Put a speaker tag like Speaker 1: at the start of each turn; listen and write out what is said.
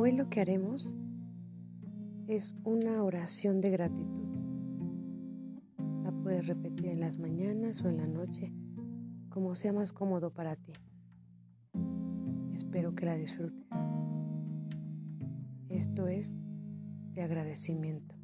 Speaker 1: Hoy lo que haremos es una oración de gratitud. La puedes repetir en las mañanas o en la noche, como sea más cómodo para ti. Espero que la disfrutes. Esto es de agradecimiento.